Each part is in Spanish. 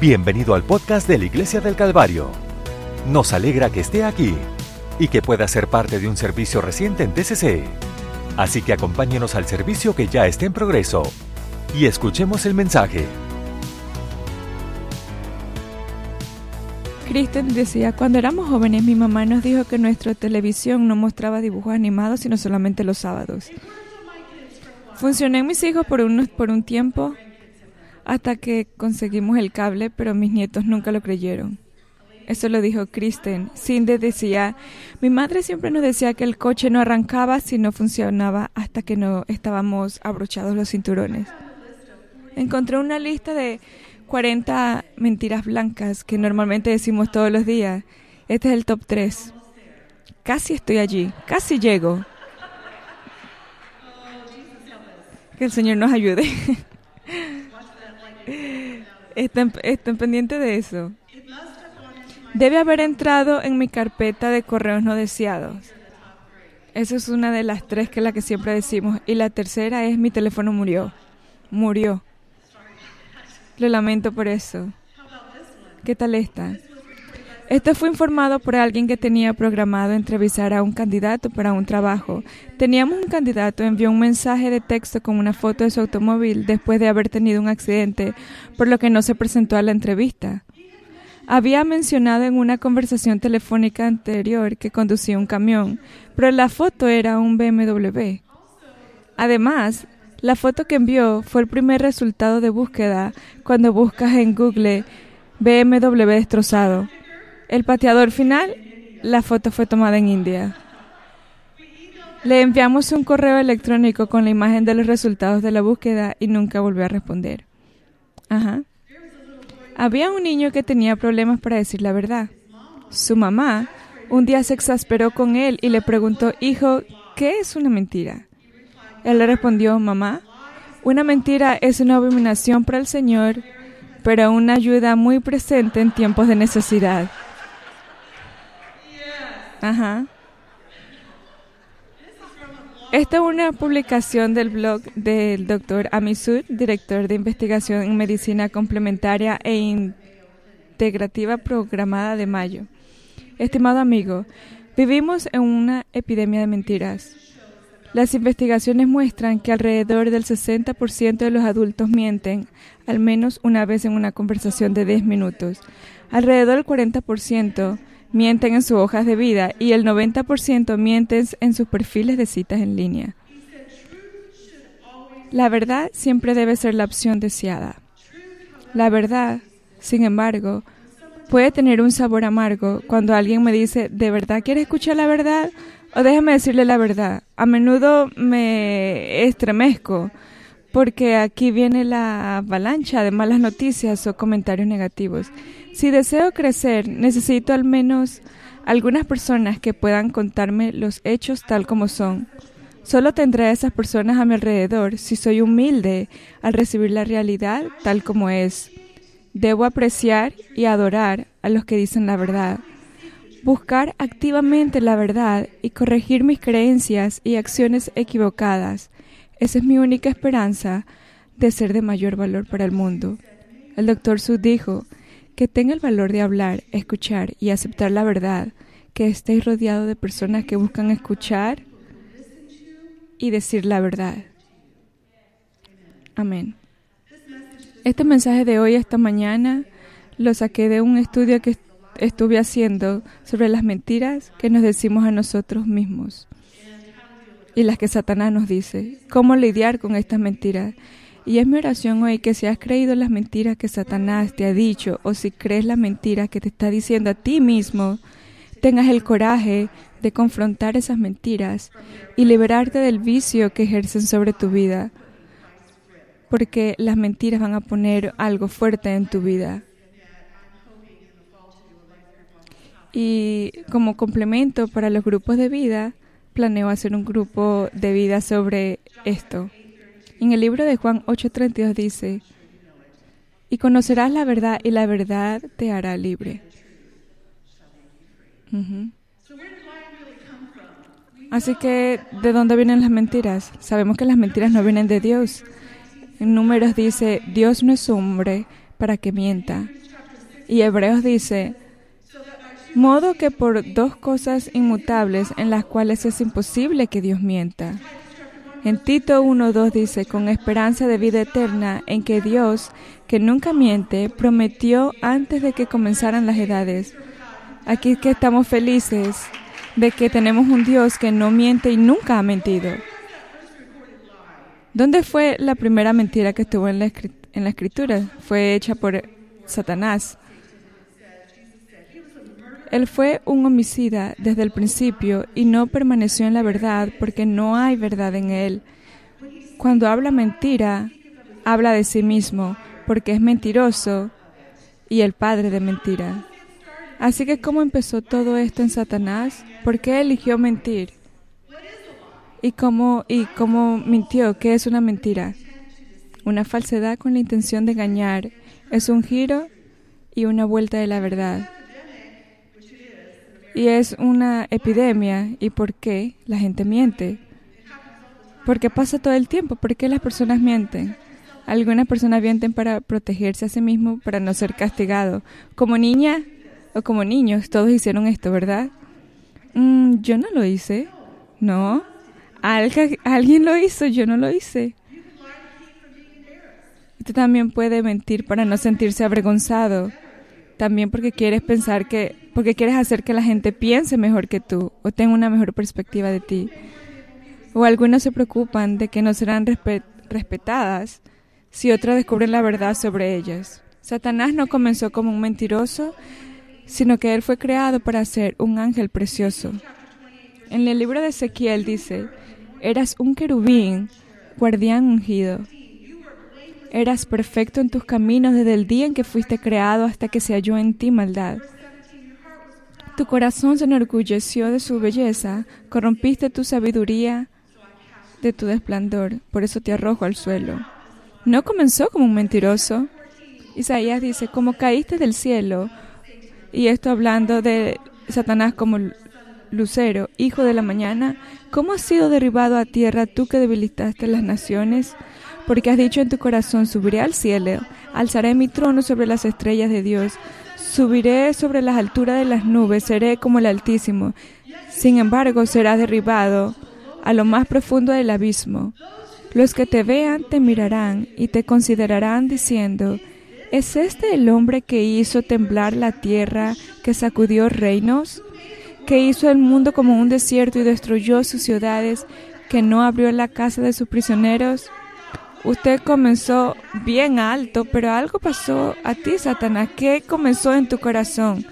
Bienvenido al podcast de la Iglesia del Calvario. Nos alegra que esté aquí y que pueda ser parte de un servicio reciente en TCC. Así que acompáñenos al servicio que ya está en progreso y escuchemos el mensaje. Kristen decía, cuando éramos jóvenes mi mamá nos dijo que nuestra televisión no mostraba dibujos animados sino solamente los sábados. Funcioné en mis hijos por un, por un tiempo hasta que conseguimos el cable, pero mis nietos nunca lo creyeron. Eso lo dijo Kristen. Cindy decía, mi madre siempre nos decía que el coche no arrancaba si no funcionaba hasta que no estábamos abrochados los cinturones. Encontré una lista de 40 mentiras blancas que normalmente decimos todos los días. Este es el top 3. Casi estoy allí, casi llego. Que el Señor nos ayude. estén, estén pendientes de eso. Debe haber entrado en mi carpeta de correos no deseados. Esa es una de las tres que es la que siempre decimos. Y la tercera es mi teléfono murió. Murió. Lo lamento por eso. ¿Qué tal esta? Esto fue informado por alguien que tenía programado entrevistar a un candidato para un trabajo. Teníamos un candidato, envió un mensaje de texto con una foto de su automóvil después de haber tenido un accidente, por lo que no se presentó a la entrevista. Había mencionado en una conversación telefónica anterior que conducía un camión, pero la foto era un BMW. Además, la foto que envió fue el primer resultado de búsqueda cuando buscas en Google BMW destrozado. El pateador final, la foto fue tomada en India. Le enviamos un correo electrónico con la imagen de los resultados de la búsqueda y nunca volvió a responder. Ajá. Había un niño que tenía problemas para decir la verdad. Su mamá un día se exasperó con él y le preguntó, Hijo, ¿qué es una mentira? Él le respondió, Mamá, una mentira es una abominación para el Señor, pero una ayuda muy presente en tiempos de necesidad. Ajá. Esta es una publicación del blog del Dr. Amisud, director de investigación en medicina complementaria e integrativa programada de mayo. Estimado amigo, vivimos en una epidemia de mentiras. Las investigaciones muestran que alrededor del 60% de los adultos mienten al menos una vez en una conversación de 10 minutos. Alrededor del 40% mienten en sus hojas de vida y el 90% mienten en sus perfiles de citas en línea. La verdad siempre debe ser la opción deseada. La verdad, sin embargo, puede tener un sabor amargo cuando alguien me dice, ¿de verdad quieres escuchar la verdad? O déjame decirle la verdad. A menudo me estremezco porque aquí viene la avalancha de malas noticias o comentarios negativos. Si deseo crecer, necesito al menos algunas personas que puedan contarme los hechos tal como son. Solo tendré a esas personas a mi alrededor si soy humilde al recibir la realidad tal como es. Debo apreciar y adorar a los que dicen la verdad. Buscar activamente la verdad y corregir mis creencias y acciones equivocadas esa es mi única esperanza de ser de mayor valor para el mundo. El doctor Sud dijo que tenga el valor de hablar, escuchar y aceptar la verdad, que estéis rodeado de personas que buscan escuchar y decir la verdad. Amén. Este mensaje de hoy, esta mañana, lo saqué de un estudio que estuve haciendo sobre las mentiras que nos decimos a nosotros mismos y las que Satanás nos dice. ¿Cómo lidiar con estas mentiras? Y es mi oración hoy que si has creído las mentiras que Satanás te ha dicho o si crees las mentiras que te está diciendo a ti mismo, tengas el coraje de confrontar esas mentiras y liberarte del vicio que ejercen sobre tu vida. Porque las mentiras van a poner algo fuerte en tu vida. Y como complemento para los grupos de vida, planeo hacer un grupo de vida sobre esto. En el libro de Juan 8:32 dice, y conocerás la verdad y la verdad te hará libre. Así que, ¿de dónde vienen las mentiras? Sabemos que las mentiras no vienen de Dios. En números dice, Dios no es hombre para que mienta, Y Hebreos dice, modo que por dos cosas inmutables en las cuales es imposible que Dios mienta. En Tito 1.2 dice, con esperanza de vida eterna, en que Dios, que nunca miente, prometió antes de que comenzaran las edades. Aquí que estamos felices de que tenemos un Dios que no miente y nunca ha mentido. ¿Dónde fue la primera mentira que estuvo en la, en la escritura? Fue hecha por Satanás. Él fue un homicida desde el principio y no permaneció en la verdad porque no hay verdad en él. Cuando habla mentira, habla de sí mismo porque es mentiroso y el padre de mentira. Así que ¿cómo empezó todo esto en Satanás? ¿Por qué eligió mentir? ¿Y cómo, y cómo mintió? ¿Qué es una mentira? Una falsedad con la intención de engañar. Es un giro y una vuelta de la verdad. Y es una epidemia. ¿Y por qué la gente miente? Porque pasa todo el tiempo. ¿Por qué las personas mienten? Algunas personas mienten para protegerse a sí mismos, para no ser castigados. Como niña o como niños, todos hicieron esto, ¿verdad? Mm, yo no lo hice. No. alguien lo hizo, yo no lo hice. Usted también puede mentir para no sentirse avergonzado. También porque quieres pensar que, porque quieres hacer que la gente piense mejor que tú o tenga una mejor perspectiva de ti. O algunos se preocupan de que no serán respetadas si otras descubren la verdad sobre ellas. Satanás no comenzó como un mentiroso, sino que él fue creado para ser un ángel precioso. En el libro de Ezequiel dice, eras un querubín, guardián ungido. Eras perfecto en tus caminos desde el día en que fuiste creado hasta que se halló en ti maldad. Tu corazón se enorgulleció de su belleza, corrompiste tu sabiduría de tu desplandor, por eso te arrojo al suelo. No comenzó como un mentiroso. Isaías dice, como caíste del cielo, y esto hablando de Satanás como lucero, hijo de la mañana, ¿cómo has sido derribado a tierra tú que debilitaste las naciones? Porque has dicho en tu corazón, subiré al cielo, alzaré mi trono sobre las estrellas de Dios, subiré sobre las alturas de las nubes, seré como el Altísimo. Sin embargo, serás derribado a lo más profundo del abismo. Los que te vean te mirarán y te considerarán diciendo, ¿es este el hombre que hizo temblar la tierra, que sacudió reinos, que hizo el mundo como un desierto y destruyó sus ciudades, que no abrió la casa de sus prisioneros? Usted comenzó bien alto, pero algo pasó a ti, Satanás. ¿Qué comenzó en tu corazón?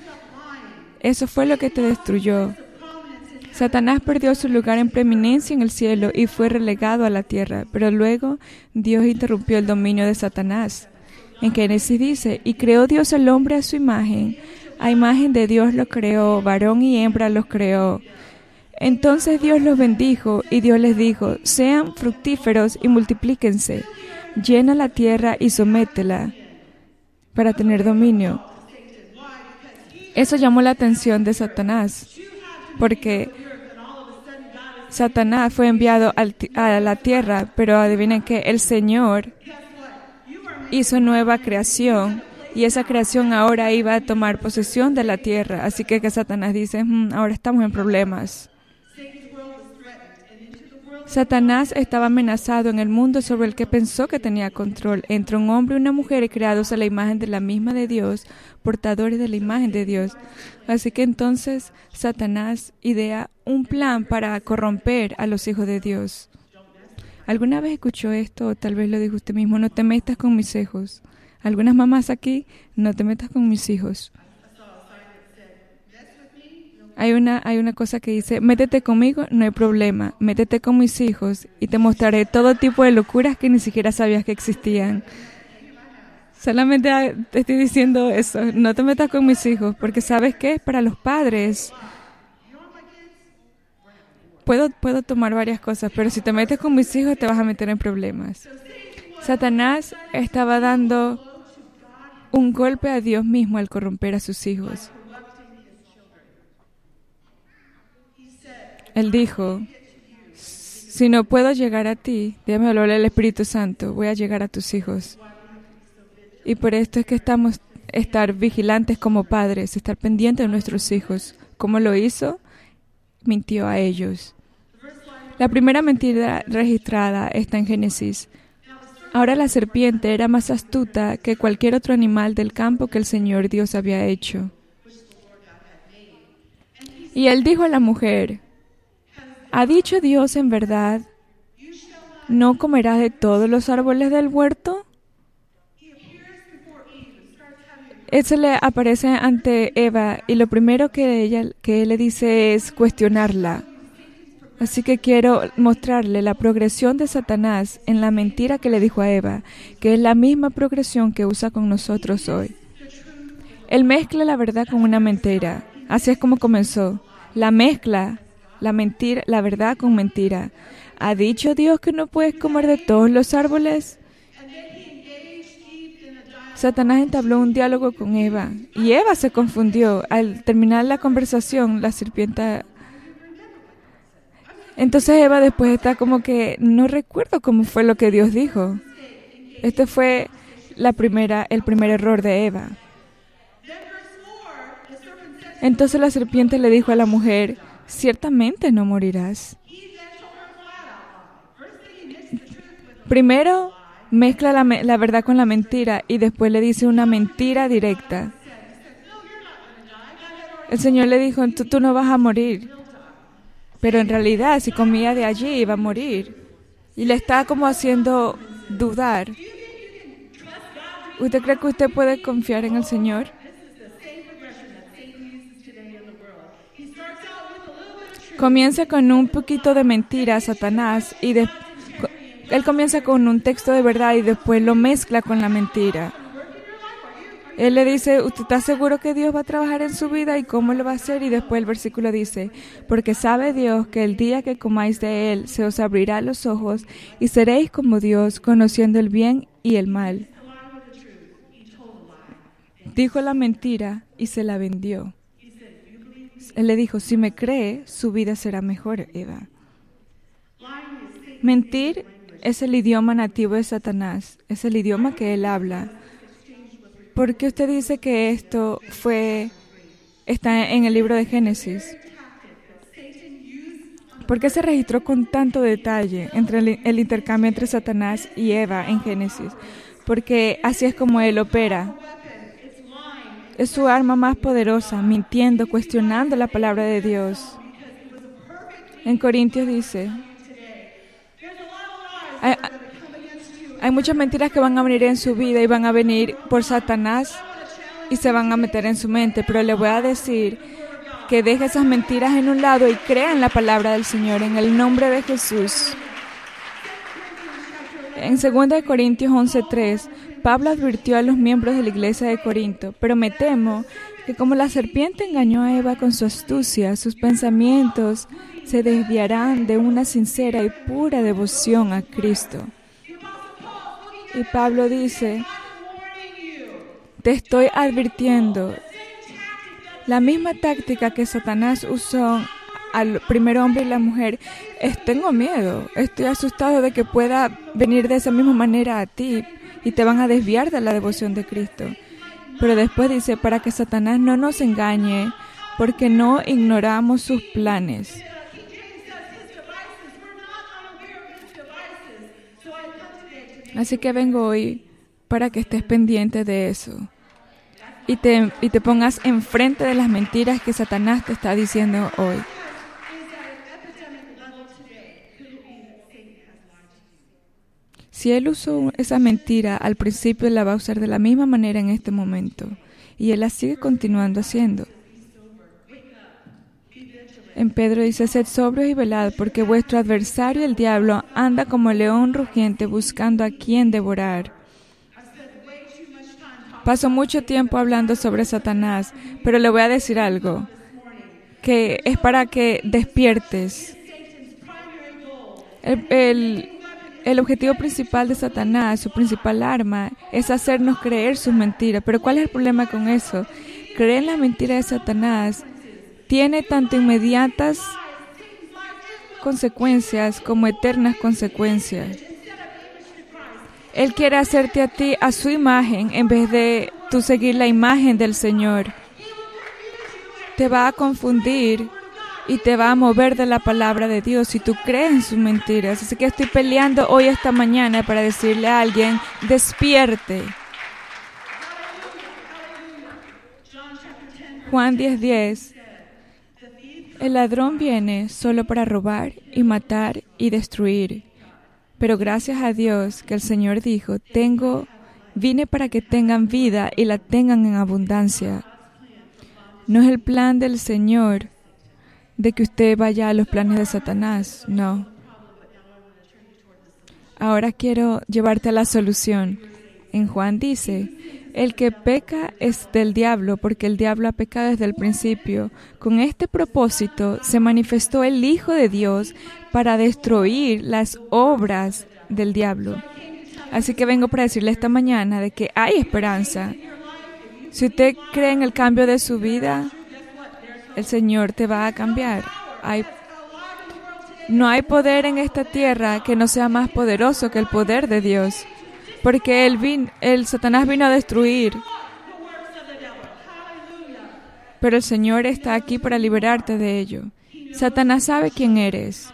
Eso fue lo que te destruyó. Satanás perdió su lugar en preeminencia en el cielo y fue relegado a la tierra, pero luego Dios interrumpió el dominio de Satanás. En Génesis dice, y creó Dios al hombre a su imagen, a imagen de Dios lo creó, varón y hembra los creó. Entonces Dios los bendijo y Dios les dijo, sean fructíferos y multiplíquense, llena la tierra y sométela para tener dominio. Eso llamó la atención de Satanás, porque Satanás fue enviado a la tierra, pero adivinen que el Señor hizo nueva creación y esa creación ahora iba a tomar posesión de la tierra. Así que, que Satanás dice, mm, ahora estamos en problemas. Satanás estaba amenazado en el mundo sobre el que pensó que tenía control entre un hombre y una mujer creados a la imagen de la misma de Dios, portadores de la imagen de Dios. Así que entonces Satanás idea un plan para corromper a los hijos de Dios. ¿Alguna vez escuchó esto o tal vez lo dijo usted mismo? No te metas con mis hijos. Algunas mamás aquí, no te metas con mis hijos. Hay una, hay una cosa que dice, métete conmigo, no hay problema, métete con mis hijos y te mostraré todo tipo de locuras que ni siquiera sabías que existían. Solamente te estoy diciendo eso, no te metas con mis hijos, porque sabes que para los padres puedo, puedo tomar varias cosas, pero si te metes con mis hijos te vas a meter en problemas. Satanás estaba dando un golpe a Dios mismo al corromper a sus hijos. Él dijo, si no puedo llegar a ti, déjame hablar el Espíritu Santo, voy a llegar a tus hijos. Y por esto es que estamos estar vigilantes como padres, estar pendientes de nuestros hijos. ¿Cómo lo hizo? Mintió a ellos. La primera mentira registrada está en Génesis. Ahora la serpiente era más astuta que cualquier otro animal del campo que el Señor Dios había hecho. Y él dijo a la mujer, ¿ha dicho Dios en verdad, no comerás de todos los árboles del huerto? Eso le aparece ante Eva y lo primero que ella que él le dice es cuestionarla. Así que quiero mostrarle la progresión de Satanás en la mentira que le dijo a Eva, que es la misma progresión que usa con nosotros hoy. Él mezcla la verdad con una mentira. Así es como comenzó. La mezcla, la mentira, la verdad con mentira. ¿Ha dicho Dios que no puedes comer de todos los árboles? Satanás entabló un diálogo con Eva y Eva se confundió. Al terminar la conversación, la serpiente entonces Eva después está como que no recuerdo cómo fue lo que Dios dijo. Este fue la primera, el primer error de Eva. Entonces la serpiente le dijo a la mujer, ciertamente no morirás. Primero mezcla la, verdad con la mentira y después le dice una mentira directa. El Señor le dijo, tú, tú no vas a morir. Pero en realidad, si comía de allí, iba a morir. Y le está como haciendo dudar. ¿Usted cree que usted puede confiar en el Señor? Comienza con un poquito de mentira, Satanás, y él comienza con un texto de verdad y después lo mezcla con la mentira. Él le dice, ¿usted está seguro que Dios va a trabajar en su vida y cómo lo va a hacer? Y después el versículo dice, porque sabe Dios que el día que comáis de Él se os abrirá los ojos y seréis como Dios, conociendo el bien y el mal. Dijo la mentira y se la vendió. Él le dijo, si me cree, su vida será mejor, Eva. Mentir es el idioma nativo de Satanás, es el idioma que él habla. ¿Por qué usted dice que esto fue está en el libro de Génesis? ¿Por qué se registró con tanto detalle entre el, intercambio entre Satanás y Eva en Génesis? Porque así es como él opera. Es su arma más poderosa, mintiendo, cuestionando la palabra de Dios. En Corintios dice, hay muchas mentiras que van a venir en su vida y van a venir por Satanás y se van a meter en su mente, pero le voy a decir que deje esas mentiras en un lado y crea en la palabra del Señor, en el nombre de Jesús. En 2 Corintios 11:3, Pablo advirtió a los miembros de la iglesia de Corinto, pero me temo que como la serpiente engañó a Eva con su astucia, sus pensamientos se desviarán de una sincera y pura devoción a Cristo. Y Pablo dice, te estoy advirtiendo, la misma táctica que Satanás usó al primer hombre y la mujer, tengo miedo, estoy asustado de que pueda venir de esa misma manera a ti y te van a desviar de la devoción de Cristo. Pero después dice, para que Satanás no nos engañe, porque no ignoramos sus planes. Así que vengo hoy para que estés pendiente de eso y te, y te pongas enfrente de las mentiras que Satanás te está diciendo hoy. Si él usó esa mentira al principio, la va a usar de la misma manera en este momento. Y él la sigue continuando haciendo. En Pedro dice, sed sobrios y velad, porque vuestro adversario el diablo anda como león rugiente buscando a quien devorar. Paso mucho tiempo hablando sobre Satanás, pero le voy a decir algo, que es para que despiertes. El, el objetivo principal de Satanás, su principal arma, es hacernos creer sus mentiras. Pero ¿cuál es el problema con eso? Creer en la mentira de Satanás tiene tanto inmediatas consecuencias como eternas consecuencias. Él quiere hacerte a ti a su imagen en vez de tú seguir la imagen del Señor. Te va a confundir y te va a mover de la palabra de Dios si tú crees en sus mentiras. Así que estoy peleando hoy esta mañana para decirle a alguien, despierte. Juan 10:10 El ladrón viene solo para robar y matar y destruir. Pero gracias a Dios que el Señor dijo, tengo, vine para que tengan vida y la tengan en abundancia. No es el plan del Señor de que usted vaya a los planes de Satanás, no. Ahora quiero llevarte a la solución. En Juan dice, el que peca es del diablo, porque el diablo ha pecado desde el principio. Con este propósito se manifestó el Hijo de Dios para destruir las obras del diablo. Así que vengo para decirle esta mañana de que hay esperanza. Si usted cree en el cambio de su vida, el Señor te va a cambiar. No hay poder en esta tierra que no sea más poderoso que el poder de Dios porque el, el Satanás vino a destruir. Pero el Señor está aquí para liberarte de ello. Satanás sabe quién eres.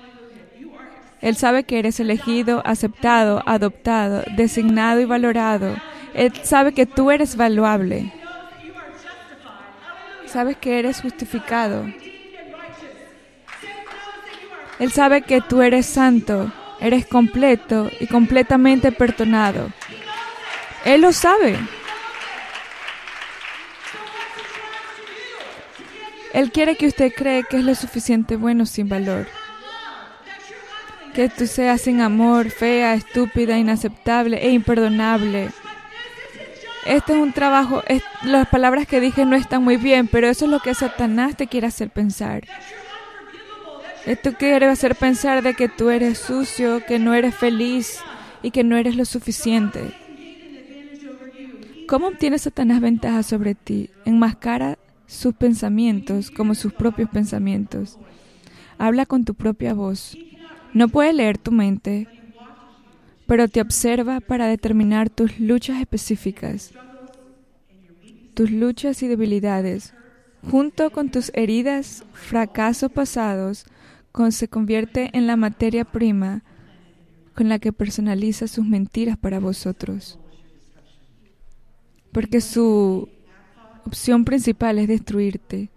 Él sabe que eres elegido, aceptado, adoptado, designado y valorado. Él sabe que tú eres valuable. Sabes que eres justificado. Él sabe que tú eres santo eres completo y completamente perdonado. Él lo sabe. Él quiere que usted cree que es lo suficiente bueno sin valor. Que tú seas sin amor, fea, estúpida, inaceptable e imperdonable. Este es un trabajo, las palabras que dije no están muy bien, pero eso es lo que Satanás te quiere hacer pensar. Esto quiere hacer pensar de que tú eres sucio, que no eres feliz y que no eres lo suficiente. ¿Cómo obtiene Satanás ventaja sobre ti? Enmascara sus pensamientos como sus propios pensamientos. Habla con tu propia voz. No puede leer tu mente, pero te observa para determinar tus luchas específicas, tus luchas y debilidades, junto con tus heridas, fracasos pasados, se convierte en la materia prima con la que personaliza sus mentiras para vosotros. Porque su opción principal es destruirte.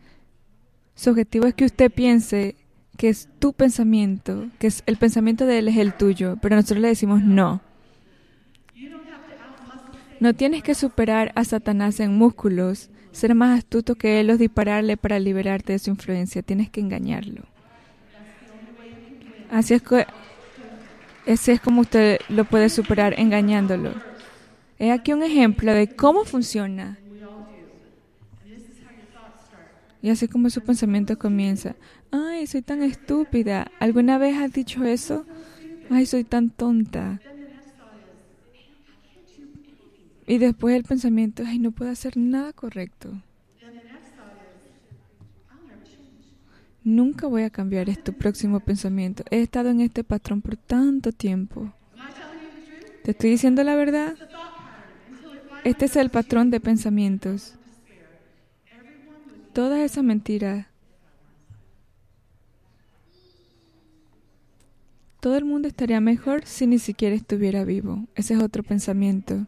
Su objetivo es que usted piense que es tu pensamiento, que es el pensamiento de él es el tuyo, pero nosotros le decimos no. No tienes que superar a Satanás en músculos, ser más astuto que él o dispararle para liberarte de su influencia. Tienes que engañarlo. Así es, que, ese es como usted lo puede superar engañándolo. He aquí un ejemplo de cómo funciona. Y así como su pensamiento comienza. Ay, soy tan estúpida. ¿Alguna vez has dicho eso? Ay, soy tan tonta. Y después el pensamiento, ay, no puedo hacer nada correcto. Nunca voy a cambiar este próximo pensamiento. He estado en este patrón por tanto tiempo. ¿Te estoy diciendo la verdad? Este es el patrón de pensamientos. Todas esas mentiras. Todo el mundo estaría mejor si ni siquiera estuviera vivo. Ese es otro pensamiento.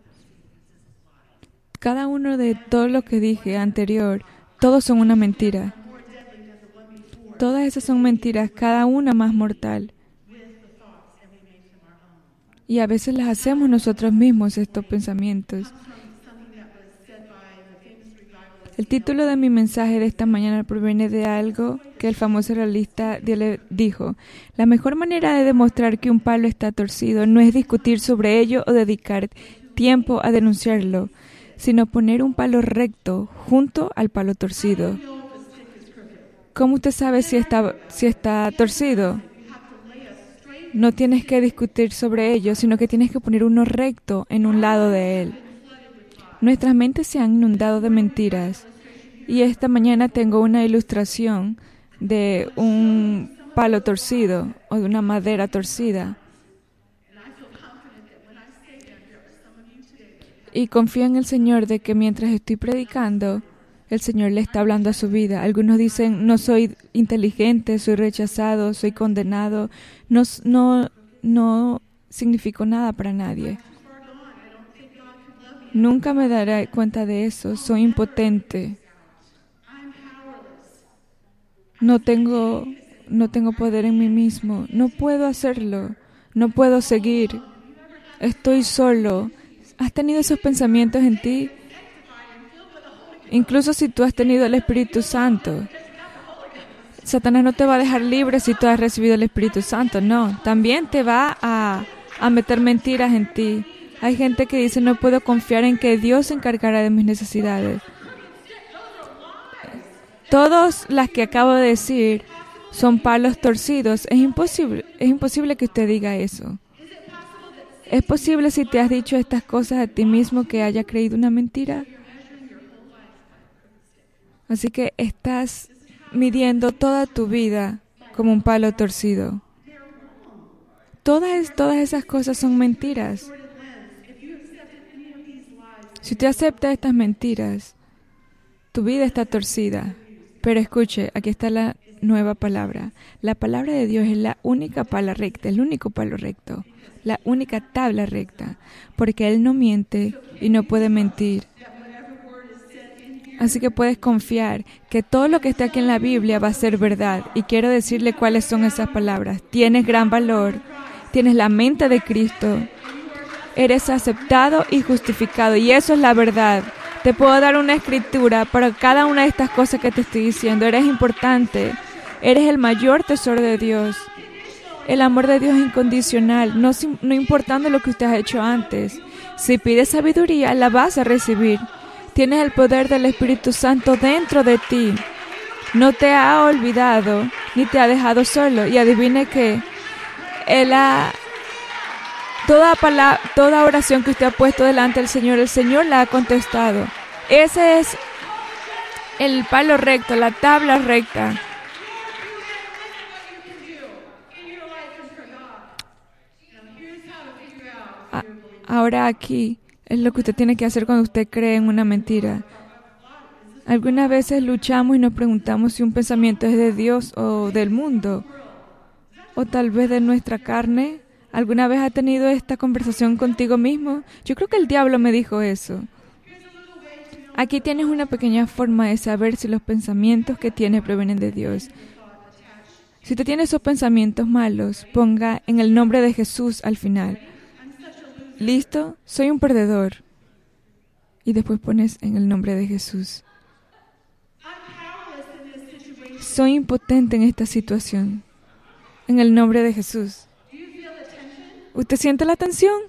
Cada uno de todo lo que dije anterior, todos son una mentira. Todas esas son mentiras, cada una más mortal. Y a veces las hacemos nosotros mismos, estos pensamientos. El título de mi mensaje de esta mañana proviene de algo que el famoso realista dijo. La mejor manera de demostrar que un palo está torcido no es discutir sobre ello o dedicar tiempo a denunciarlo, sino poner un palo recto junto al palo torcido. ¿Cómo usted sabe si está, si está torcido? No tienes que discutir sobre ello, sino que tienes que poner uno recto en un lado de él. Nuestras mentes se han inundado de mentiras. Y esta mañana tengo una ilustración de un palo torcido o de una madera torcida. y confía en el Señor de que mientras estoy predicando, el Señor le está hablando a su vida. Algunos dicen, no soy inteligente, soy rechazado, soy condenado, no, no, no significó nada para nadie. Nunca me daré cuenta de eso, soy impotente. No tengo, no tengo poder en mí mismo, no puedo hacerlo, no puedo seguir, estoy solo. ¿Has tenido esos pensamientos en ti? Incluso si tú has tenido el Espíritu Santo. Satanás no te va a dejar libre si tú has recibido el Espíritu Santo, no. También te va a, a meter mentiras en ti. Hay gente que dice no puedo confiar en que Dios se encargará de mis necesidades. Todas las que acabo de decir son palos torcidos. Es imposible, es imposible que usted diga eso. ¿Es posible si te has dicho estas cosas a ti mismo que haya creído una mentira? Así que estás midiendo toda tu vida como un palo torcido. Todas, todas esas cosas son mentiras. Si usted acepta estas mentiras, tu vida está torcida. Pero escuche, aquí está la nueva palabra. La palabra de Dios es la única pala recta, el único palo recto, la única tabla recta, porque Él no miente y no puede mentir. Así que puedes confiar que todo lo que está aquí en la Biblia va a ser verdad. Y quiero decirle cuáles son esas palabras. Tienes gran valor, tienes la mente de Cristo, eres aceptado y justificado. Y eso es la verdad. Te puedo dar una escritura para cada una de estas cosas que te estoy diciendo. Eres importante. Eres el mayor tesoro de Dios. El amor de Dios es incondicional, no, no importando lo que usted ha hecho antes. Si pides sabiduría, la vas a recibir. Tienes el poder del Espíritu Santo dentro de ti. No te ha olvidado ni te ha dejado solo. Y adivine que Él ha... Toda, palabra, toda oración que usted ha puesto delante del Señor, el Señor la ha contestado. Ese es el palo recto, la tabla recta. Ahora aquí es lo que usted tiene que hacer cuando usted cree en una mentira. Algunas veces luchamos y nos preguntamos si un pensamiento es de Dios o del mundo, o tal vez de nuestra carne. ¿Alguna vez ha tenido esta conversación contigo mismo? Yo creo que el diablo me dijo eso. Aquí tienes una pequeña forma de saber si los pensamientos que tienes provienen de Dios. Si usted tiene esos pensamientos malos, ponga en el nombre de Jesús al final. Listo, soy un perdedor. Y después pones en el nombre de Jesús. Soy impotente en esta situación. En el nombre de Jesús. ¿Usted siente la tensión?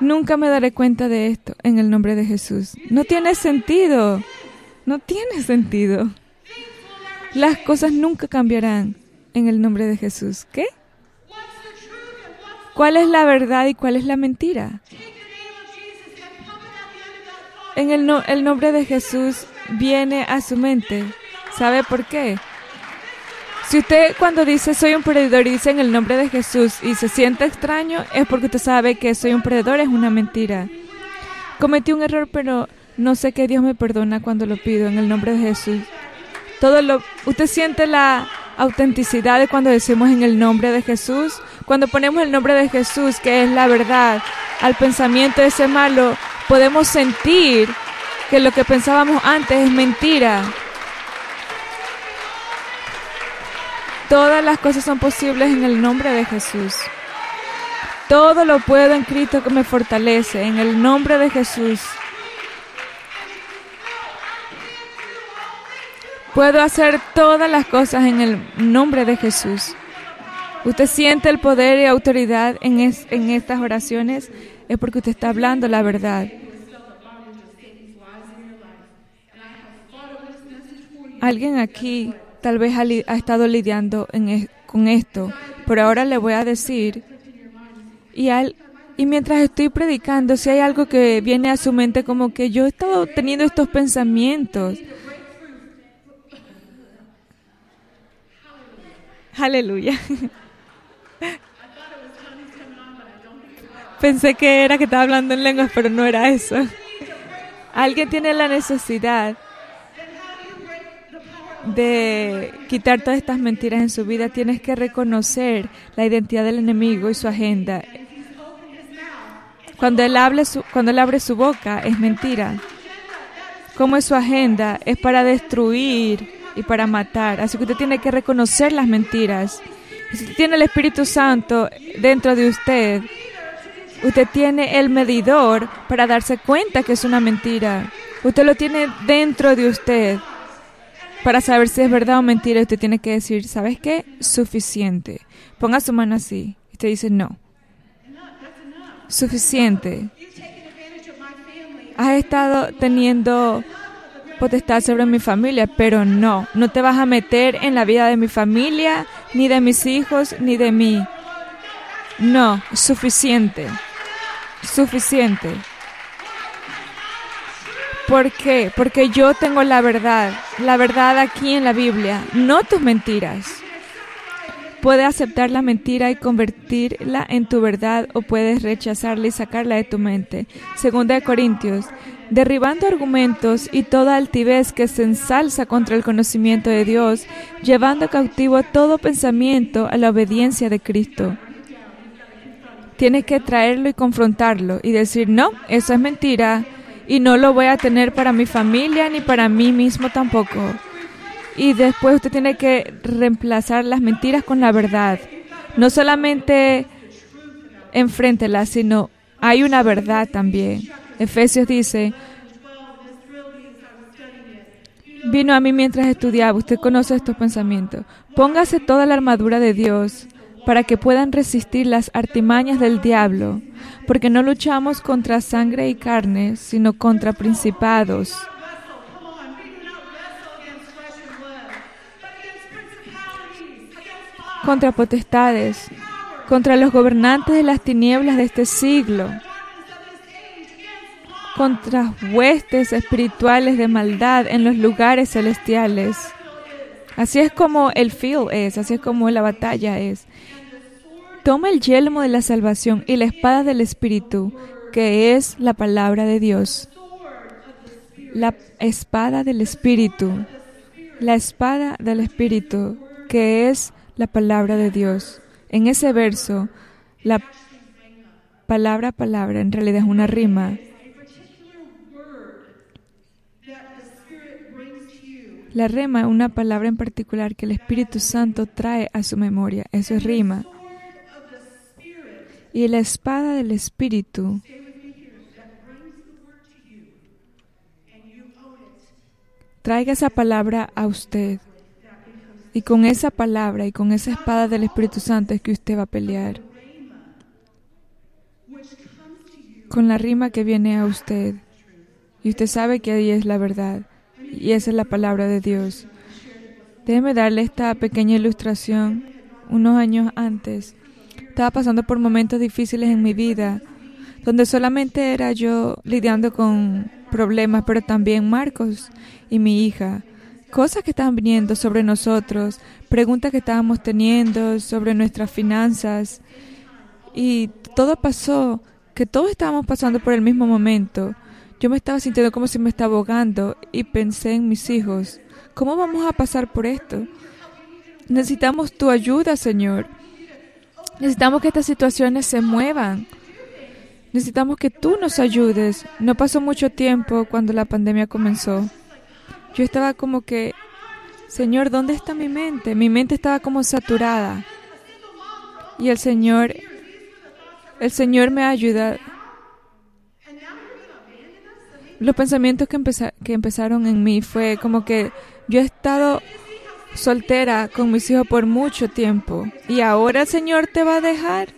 Nunca me daré cuenta de esto en el nombre de Jesús. No tiene sentido. No tiene sentido. Las cosas nunca cambiarán en el nombre de Jesús. ¿Qué? ¿Cuál es la verdad y cuál es la mentira? En el, el nombre de Jesús viene a su mente. ¿Sabe por qué? Si usted cuando dice soy un perdedor y dice en el nombre de Jesús y se siente extraño, es porque usted sabe que soy un perdedor, es una mentira. Cometí un error, pero no sé que Dios me perdona cuando lo pido en el nombre de Jesús. Todo lo, usted siente la autenticidad de cuando decimos en el nombre de Jesús. Cuando ponemos el nombre de Jesús, que es la verdad, al pensamiento de ese malo, podemos sentir que lo que pensábamos antes es mentira. Todas las cosas son posibles en el nombre de Jesús. Todo lo puedo en Cristo que me fortalece, en el nombre de Jesús. Puedo hacer todas las cosas en el nombre de Jesús. Usted siente el poder y autoridad en, en estas oraciones, es porque usted está hablando la verdad. Alguien aquí tal vez ha, estado lidiando con esto, pero ahora le voy a decir, y, y mientras estoy predicando, si hay algo que viene a su mente como que yo he estado teniendo estos pensamientos, Aleluya. Pensé que era que estaba hablando en lenguas, pero no era eso. Alguien tiene la necesidad de quitar todas estas mentiras en su vida. Tienes que reconocer la identidad del enemigo y su agenda. Cuando él, hable cuando él abre su boca, es mentira. Como es su agenda? Es para destruir y para matar. Así que usted tiene que reconocer las mentiras. si tiene el Espíritu Santo dentro de usted, usted tiene el medidor para darse cuenta que es una mentira. Usted lo tiene dentro de usted. Para saber si es verdad o mentira, usted tiene que decir, ¿sabes qué? Suficiente. Ponga su mano así. Usted dice, no. Suficiente. Has estado teniendo potestad sobre mi familia, pero no, no te vas a meter en la vida de mi familia, ni de mis hijos, ni de mí. No, suficiente. Suficiente. ¿Por qué? Porque yo tengo la verdad, la verdad aquí en la Biblia, no tus mentiras. Puedes aceptar la mentira y convertirla en tu verdad o puedes rechazarla y sacarla de tu mente. Segunda de Corintios derribando argumentos y toda altivez que se ensalza contra el conocimiento de Dios, llevando cautivo todo pensamiento a la obediencia de Cristo. Tienes que traerlo y confrontarlo y decir, no, eso es mentira y no lo voy a tener para mi familia ni para mí mismo tampoco. Y después usted tiene que reemplazar las mentiras con la verdad. No solamente enfréntela, sino hay una verdad también. Efesios dice, vino a mí mientras estudiaba, usted conoce estos pensamientos, póngase toda la armadura de Dios para que puedan resistir las artimañas del diablo, porque no luchamos contra sangre y carne, sino contra principados. contra potestades, contra los gobernantes de las tinieblas de este siglo, contra huestes espirituales de maldad en los lugares celestiales. Así es como el field es, así es como la batalla es. Toma el yelmo de la salvación y la espada del Espíritu, que es la palabra de Dios. La espada del Espíritu. La espada del Espíritu, que es la palabra de Dios. En ese verso, la palabra palabra en realidad es una rima La rema es una palabra en particular que el Espíritu Santo trae a su memoria. Eso es rima. Y la espada del Espíritu traiga esa palabra a usted. Y con esa palabra y con esa espada del Espíritu Santo es que usted va a pelear. Con la rima que viene a usted. Y usted sabe que ahí es la verdad y esa es la palabra de Dios. Déjeme darle esta pequeña ilustración. Unos años antes, estaba pasando por momentos difíciles en mi vida, donde solamente era yo lidiando con problemas, pero también Marcos y mi hija. Cosas que estaban viniendo sobre nosotros, preguntas que estábamos teniendo sobre nuestras finanzas. Y todo pasó, que todos estábamos pasando por el mismo momento. Yo me estaba sintiendo como si me estaba ahogando y pensé en mis hijos. ¿Cómo vamos a pasar por esto? Necesitamos tu ayuda, Señor. Necesitamos que estas situaciones se muevan. Necesitamos que tú nos ayudes. No pasó mucho tiempo cuando la pandemia comenzó. Yo estaba como que, Señor, ¿dónde está mi mente? Mi mente estaba como saturada. Y el Señor, el Señor me ayuda los pensamientos que, que empezaron en mí fue como que yo he estado soltera con mis hijos por mucho tiempo y ahora el Señor te va a dejar.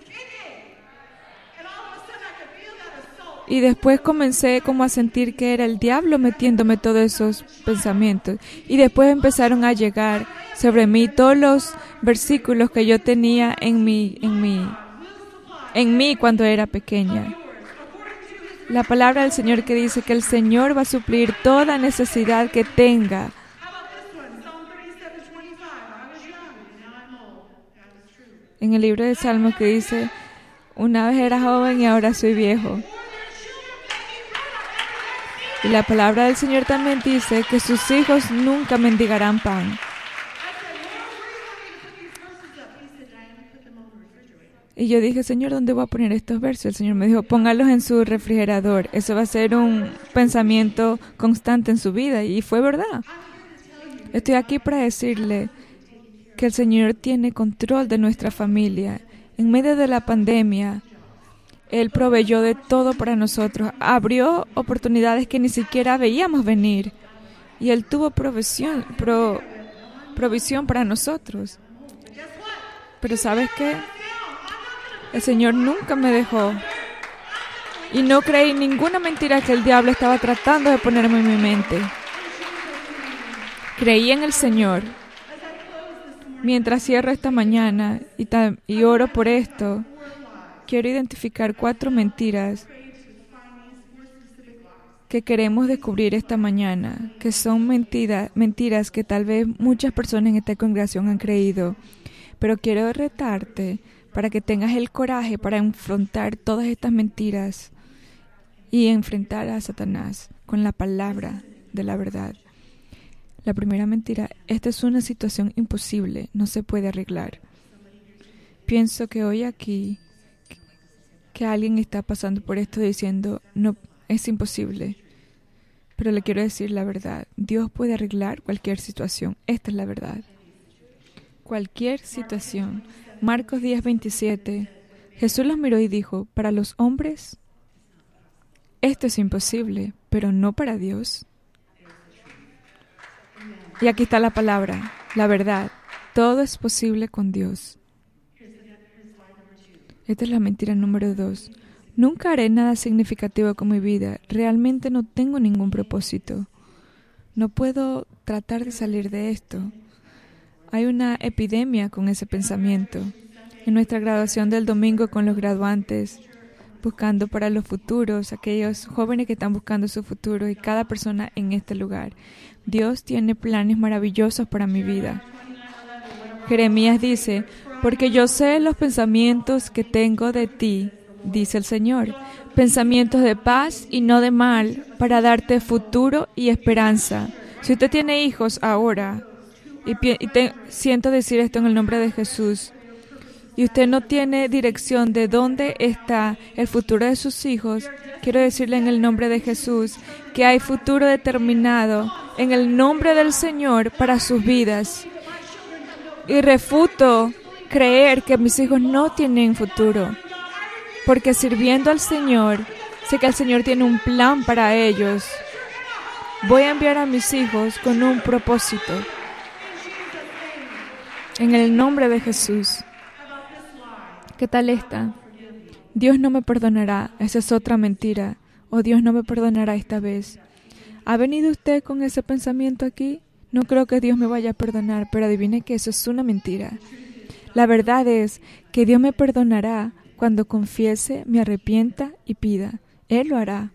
Y después comencé como a sentir que era el diablo metiéndome todos esos pensamientos. Y después empezaron a llegar sobre mí todos los versículos que yo tenía en mi, en mi, en mí cuando era pequeña la palabra del Señor que dice que el Señor va a suplir toda necesidad que tenga. En el libro de Salmos que dice, una vez era joven y ahora soy viejo. Y la palabra del Señor también dice que sus hijos nunca mendigarán pan. Y yo dije, Señor, ¿dónde voy a poner estos versos? El Señor me dijo, póngalos en su refrigerador. Eso va a ser un pensamiento constante en su vida. Y fue verdad. Estoy aquí para decirle que el Señor tiene control de nuestra familia. En medio de la pandemia, Él proveyó de todo para nosotros. Abrió oportunidades que ni siquiera veíamos venir. Y Él tuvo provisión, provisión para nosotros. Pero ¿sabes qué? El Señor nunca me dejó. Y no creí ninguna mentira que el diablo estaba tratando de ponerme en mi mente. Creí en el Señor. Mientras cierro esta mañana y, oro por esto, quiero identificar cuatro mentiras que queremos descubrir esta mañana, que son mentiras que tal vez muchas personas en esta congregación han creído. Pero quiero retarte para que tengas el coraje para enfrentar todas estas mentiras y enfrentar a Satanás con la palabra de la verdad. La primera mentira, esta es una situación imposible, no se puede arreglar. Pienso que hoy aquí que alguien está pasando por esto diciendo, no, es imposible. Pero le quiero decir la verdad, Dios puede arreglar cualquier situación, esta es la verdad. Cualquier situación. Marcos 10:27. Jesús los miró y dijo, para los hombres esto es imposible, pero no para Dios. Y aquí está la palabra, la verdad. Todo es posible con Dios. Esta es la mentira número dos. Nunca haré nada significativo con mi vida. Realmente no tengo ningún propósito. No puedo tratar de salir de esto. Hay una epidemia con ese pensamiento. En nuestra graduación del domingo con los graduantes, buscando para los futuros, aquellos jóvenes que están buscando su futuro y cada persona en este lugar. Dios tiene planes maravillosos para mi vida. Jeremías dice, porque yo sé los pensamientos que tengo de ti, dice el Señor, pensamientos de paz y no de mal, para darte futuro y esperanza. Si usted tiene hijos ahora, y, siento decir esto en el nombre de Jesús, y usted no tiene dirección de dónde está el futuro de sus hijos, quiero decirle en el nombre de Jesús que hay futuro determinado en el nombre del Señor para sus vidas. Y refuto creer que mis hijos no tienen futuro, porque sirviendo al Señor, sé que el Señor tiene un plan para ellos. Voy a enviar a mis hijos con un propósito. En el nombre de Jesús. ¿Qué tal está? Dios no me perdonará. Esa es otra mentira. O oh, Dios no me perdonará esta vez. ¿Ha venido usted con ese pensamiento aquí? No creo que Dios me vaya a perdonar, pero adivine que eso es una mentira. La verdad es que Dios me perdonará cuando confiese, me arrepienta y pida. Él lo hará.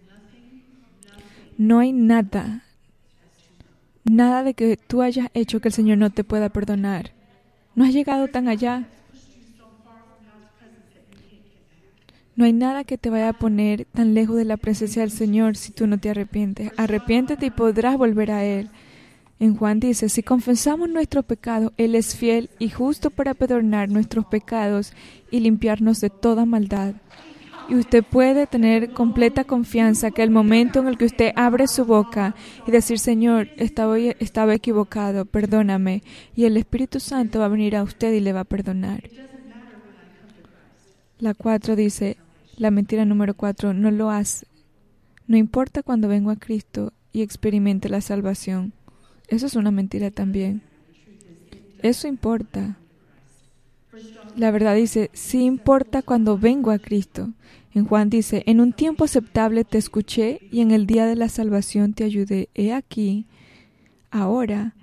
No hay nada, nada de que tú hayas hecho que el Señor no te pueda perdonar. No has llegado tan allá. No hay nada que te vaya a poner tan lejos de la presencia del Señor si tú no te arrepientes. Arrepiéntete y podrás volver a Él. En Juan dice, si confesamos nuestro pecado, Él es fiel y justo para perdonar nuestros pecados y limpiarnos de toda maldad. Y usted puede tener completa confianza que el momento en el que usted abre su boca y decir, Señor, estaba, estaba equivocado, perdóname, y el Espíritu Santo va a venir a usted y le va a perdonar. La cuatro dice, la mentira número cuatro, no lo hace. No importa cuando vengo a Cristo y experimente la salvación. Eso es una mentira también. Eso importa. La verdad dice, sí importa cuando vengo a Cristo. En Juan dice, en un tiempo aceptable te escuché y en el día de la salvación te ayudé. He aquí, ahora,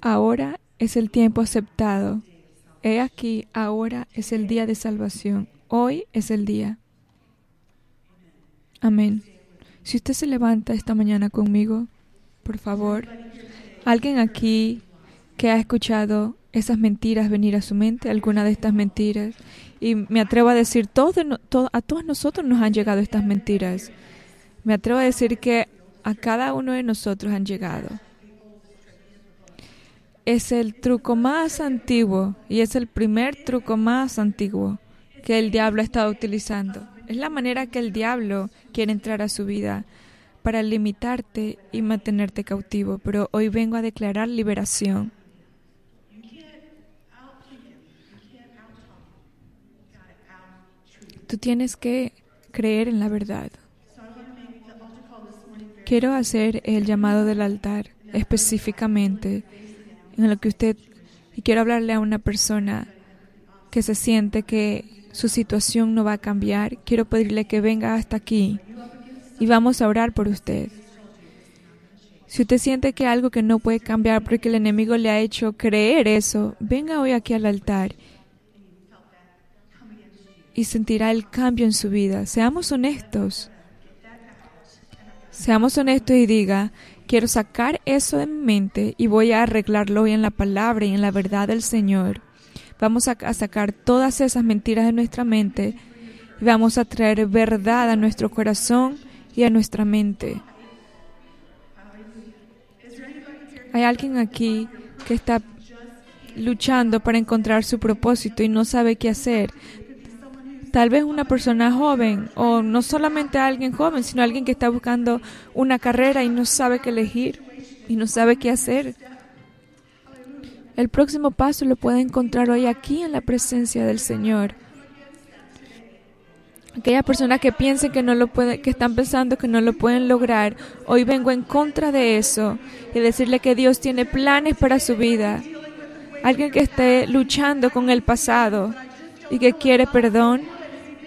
ahora es el tiempo aceptado. He aquí, ahora es el día de salvación. Hoy es el día. Amén. Si usted se levanta esta mañana conmigo, por favor, alguien aquí que ha escuchado esas mentiras venir a su mente, alguna de estas mentiras. Y me atrevo a decir, a todos nosotros nos han llegado estas mentiras. Me atrevo a decir que a cada uno de nosotros han llegado. Es el truco más antiguo y es el primer truco más antiguo que el diablo ha estado utilizando. Es la manera que el diablo quiere entrar a su vida para limitarte y mantenerte cautivo. Pero hoy vengo a declarar liberación. Tú tienes que creer en la verdad. Quiero hacer el llamado del altar específicamente en lo que usted y quiero hablarle a una persona que se siente que su situación no va a cambiar. Quiero pedirle que venga hasta aquí y vamos a orar por usted. Si usted siente que algo que no puede cambiar porque el enemigo le ha hecho creer eso, venga hoy aquí al altar y sentirá el cambio en su vida. Seamos honestos. Seamos honestos y diga, quiero sacar eso de mi mente y voy a arreglarlo hoy en la palabra y en la verdad del Señor. Vamos a, sacar todas esas mentiras de nuestra mente y vamos a traer verdad a nuestro corazón y a nuestra mente. Hay alguien aquí que está luchando para encontrar su propósito y no sabe qué hacer. Tal vez una persona joven o no solamente alguien joven, sino alguien que está buscando una carrera y no sabe qué elegir y no sabe qué hacer. El próximo paso lo puede encontrar hoy aquí en la presencia del Señor. Aquellas personas que piensen que no lo pueden, que están pensando que no lo pueden lograr, hoy vengo en contra de eso y decirle que Dios tiene planes para su vida. Alguien que esté luchando con el pasado y que quiere perdón,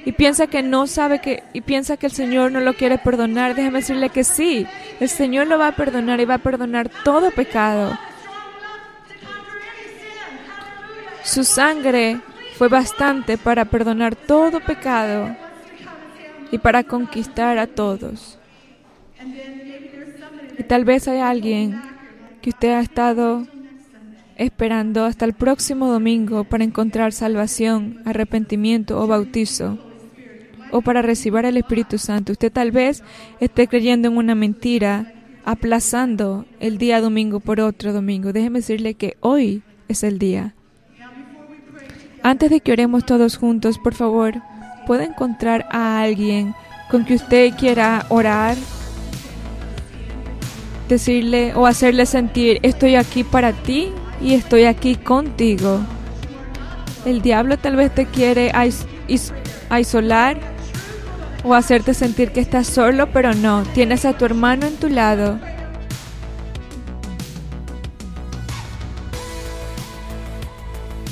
y piensa que no sabe que y piensa que el Señor no lo quiere perdonar, déjeme decirle que sí, el Señor lo va a perdonar y va a perdonar todo pecado. Su sangre fue bastante para perdonar todo pecado y para conquistar a todos. Y tal vez hay alguien que usted ha estado esperando hasta el próximo domingo para encontrar salvación, arrepentimiento o bautizo o para recibir el Espíritu Santo. Usted tal vez esté creyendo en una mentira, aplazando el día domingo por otro domingo. Déjeme decirle que hoy es el día. Antes de que oremos todos juntos, por favor, ¿puede encontrar a alguien con que usted quiera orar? Decirle o hacerle sentir, estoy aquí para ti y estoy aquí contigo. El diablo tal vez te quiere aislar o hacerte sentir que estás solo, pero no, tienes a tu hermano en tu lado.